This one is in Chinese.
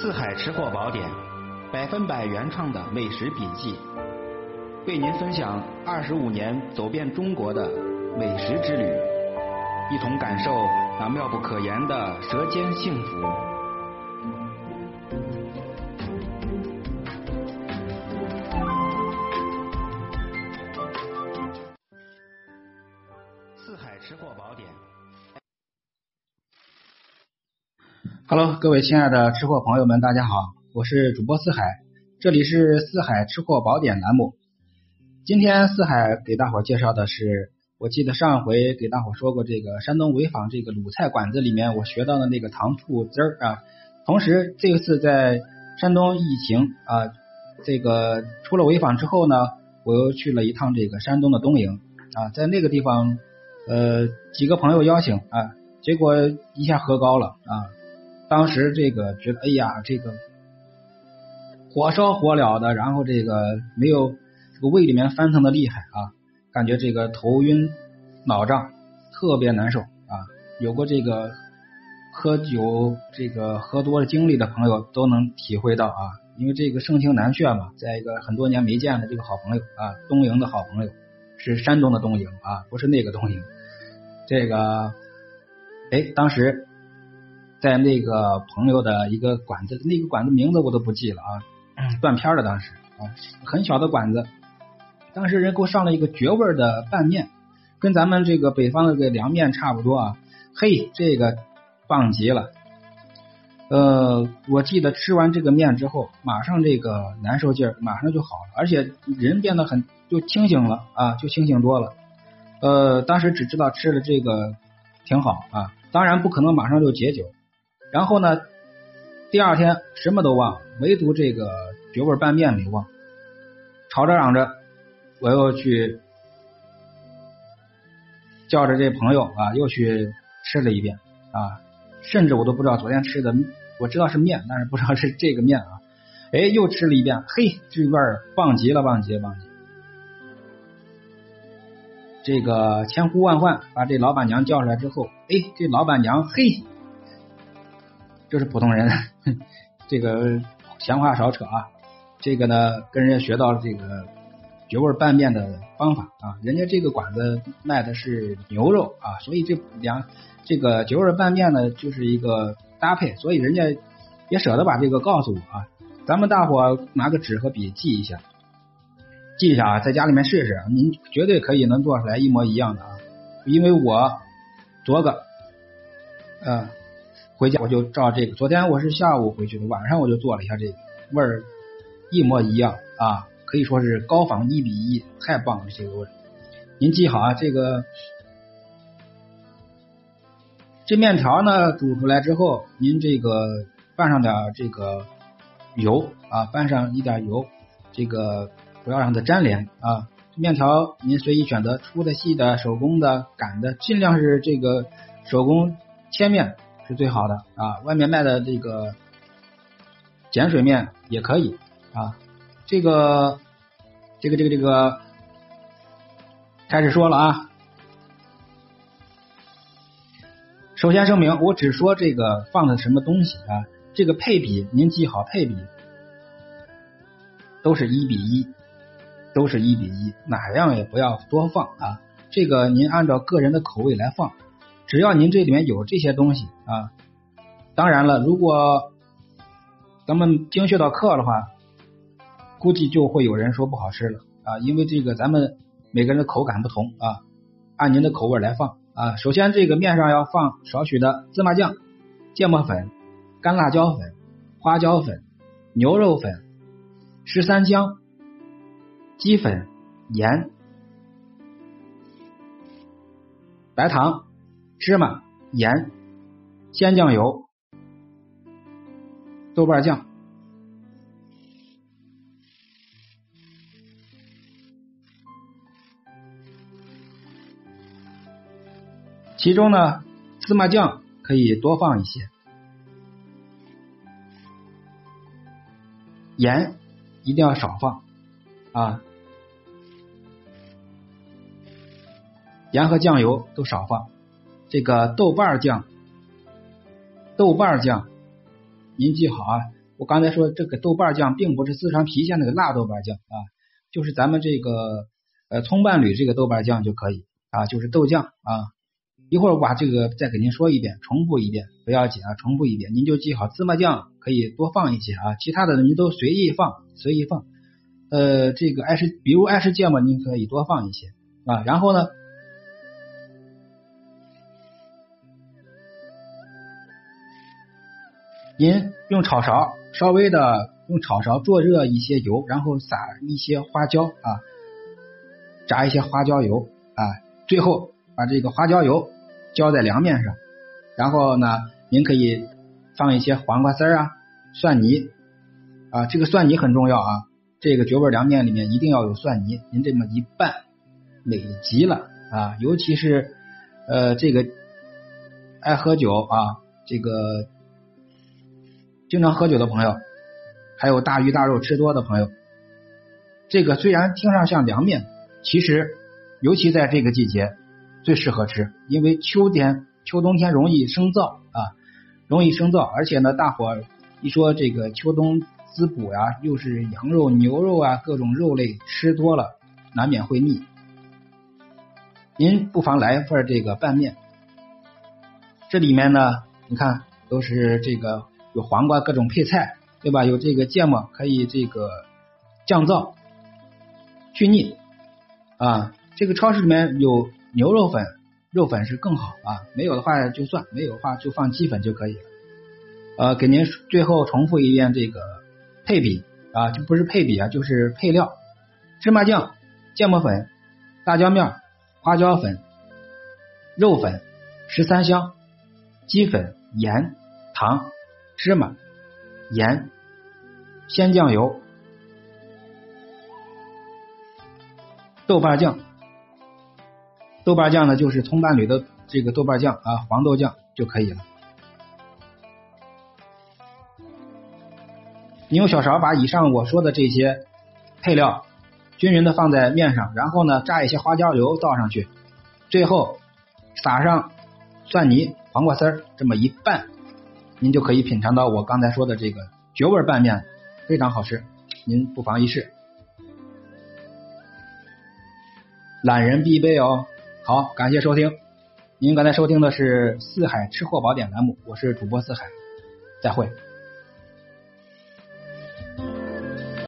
四海吃货宝典，百分百原创的美食笔记，为您分享二十五年走遍中国的美食之旅，一同感受那妙不可言的舌尖幸福。Hello，各位亲爱的吃货朋友们，大家好，我是主播四海，这里是四海吃货宝典栏目。今天四海给大伙介绍的是，我记得上回给大伙说过这个山东潍坊这个鲁菜馆子里面我学到的那个糖醋汁儿啊。同时这次在山东疫情啊，这个出了潍坊之后呢，我又去了一趟这个山东的东营啊，在那个地方呃几个朋友邀请啊，结果一下喝高了啊。当时这个觉得，哎呀，这个火烧火燎的，然后这个没有这个胃里面翻腾的厉害啊，感觉这个头晕脑胀，特别难受啊。有过这个喝酒这个喝多了经历的朋友都能体会到啊，因为这个盛情难却嘛。在一个很多年没见的这个好朋友啊，东营的好朋友，是山东的东营啊，不是那个东营。这个，哎，当时。在那个朋友的一个馆子，那个馆子名字我都不记了啊，断片了。当时啊，很小的馆子，当时人给我上了一个绝味的拌面，跟咱们这个北方的这个凉面差不多啊。嘿，这个棒极了。呃，我记得吃完这个面之后，马上这个难受劲儿马上就好了，而且人变得很就清醒了啊，就清醒多了。呃，当时只知道吃了这个挺好啊，当然不可能马上就解酒。然后呢，第二天什么都忘，唯独这个绝味拌面没忘。吵着嚷着，我又去叫着这朋友啊，又去吃了一遍啊，甚至我都不知道昨天吃的，我知道是面，但是不知道是这个面啊。哎，又吃了一遍，嘿，这味儿棒极了，棒极了，棒极！这个千呼万唤把这老板娘叫出来之后，哎，这老板娘嘿。就是普通人，这个闲话少扯啊。这个呢，跟人家学到了这个绝味拌面的方法啊。人家这个馆子卖的是牛肉啊，所以这两这个绝味拌面呢，就是一个搭配。所以人家也舍得把这个告诉我啊。咱们大伙拿个纸和笔记一下，记一下啊，在家里面试试，您绝对可以能做出来一模一样的啊。因为我昨个，嗯。回家我就照这个，昨天我是下午回去的，晚上我就做了一下这个，味儿一模一样啊，可以说是高仿一比一，太棒了这个味儿。您记好啊，这个这面条呢煮出来之后，您这个拌上点这个油啊，拌上一点油，这个不要让它粘连啊。面条您随意选择，粗的、细的、手工的、擀的，尽量是这个手工切面。是最好的啊！外面卖的这个碱水面也可以啊。这个这个这个这个开始说了啊。首先声明，我只说这个放的什么东西啊。这个配比您记好，配比都是一比一，都是一比一，哪样也不要多放啊。这个您按照个人的口味来放。只要您这里面有这些东西啊，当然了，如果咱们精确到克的话，估计就会有人说不好吃了啊，因为这个咱们每个人的口感不同啊，按您的口味来放啊。首先这个面上要放少许的芝麻酱、芥末粉、干辣椒粉、花椒粉、牛肉粉、十三香、鸡粉、盐、白糖。芝麻、盐、鲜酱油、豆瓣酱，其中呢，芝麻酱可以多放一些，盐一定要少放啊，盐和酱油都少放。这个豆瓣酱，豆瓣酱，您记好啊，我刚才说这个豆瓣酱并不是四川郫县那个辣豆瓣酱啊，就是咱们这个呃葱伴侣这个豆瓣酱就可以啊，就是豆酱啊。一会儿我把这个再给您说一遍，重复一遍不要紧啊，重复一遍您就记好。芝麻酱可以多放一些啊，其他的您都随意放，随意放。呃，这个爱吃，比如爱吃芥末，您可以多放一些啊。然后呢，您用炒勺稍微的用炒勺做热一些油，然后撒一些花椒啊，炸一些花椒油啊，最后把这个花椒油。浇在凉面上，然后呢，您可以放一些黄瓜丝儿啊、蒜泥啊，这个蒜泥很重要啊，这个绝味凉面里面一定要有蒜泥。您这么一拌，美极了啊！尤其是呃这个爱喝酒啊，这个经常喝酒的朋友，还有大鱼大肉吃多的朋友，这个虽然听上像凉面，其实尤其在这个季节。最适合吃，因为秋天、秋冬天容易生燥啊，容易生燥，而且呢，大伙一说这个秋冬滋补呀，又是羊肉、牛肉啊，各种肉类吃多了，难免会腻。您不妨来一份这个拌面，这里面呢，你看都是这个有黄瓜，各种配菜，对吧？有这个芥末，可以这个降噪、去腻啊。这个超市里面有。牛肉粉、肉粉是更好啊，没有的话就算，没有的话就放鸡粉就可以了。呃，给您最后重复一遍这个配比啊，就不是配比啊，就是配料：芝麻酱、芥末粉、辣椒面、花椒粉、肉粉、十三香、鸡粉、盐、糖、芝麻、盐、鲜酱油、豆瓣酱。豆瓣酱呢，就是葱伴侣的这个豆瓣酱啊，黄豆酱就可以了。你用小勺把以上我说的这些配料均匀的放在面上，然后呢，炸一些花椒油倒上去，最后撒上蒜泥、黄瓜丝儿，这么一拌，您就可以品尝到我刚才说的这个绝味拌面，非常好吃，您不妨一试。懒人必备哦。好，感谢收听。您刚才收听的是《四海吃货宝典》栏目，我是主播四海，再会。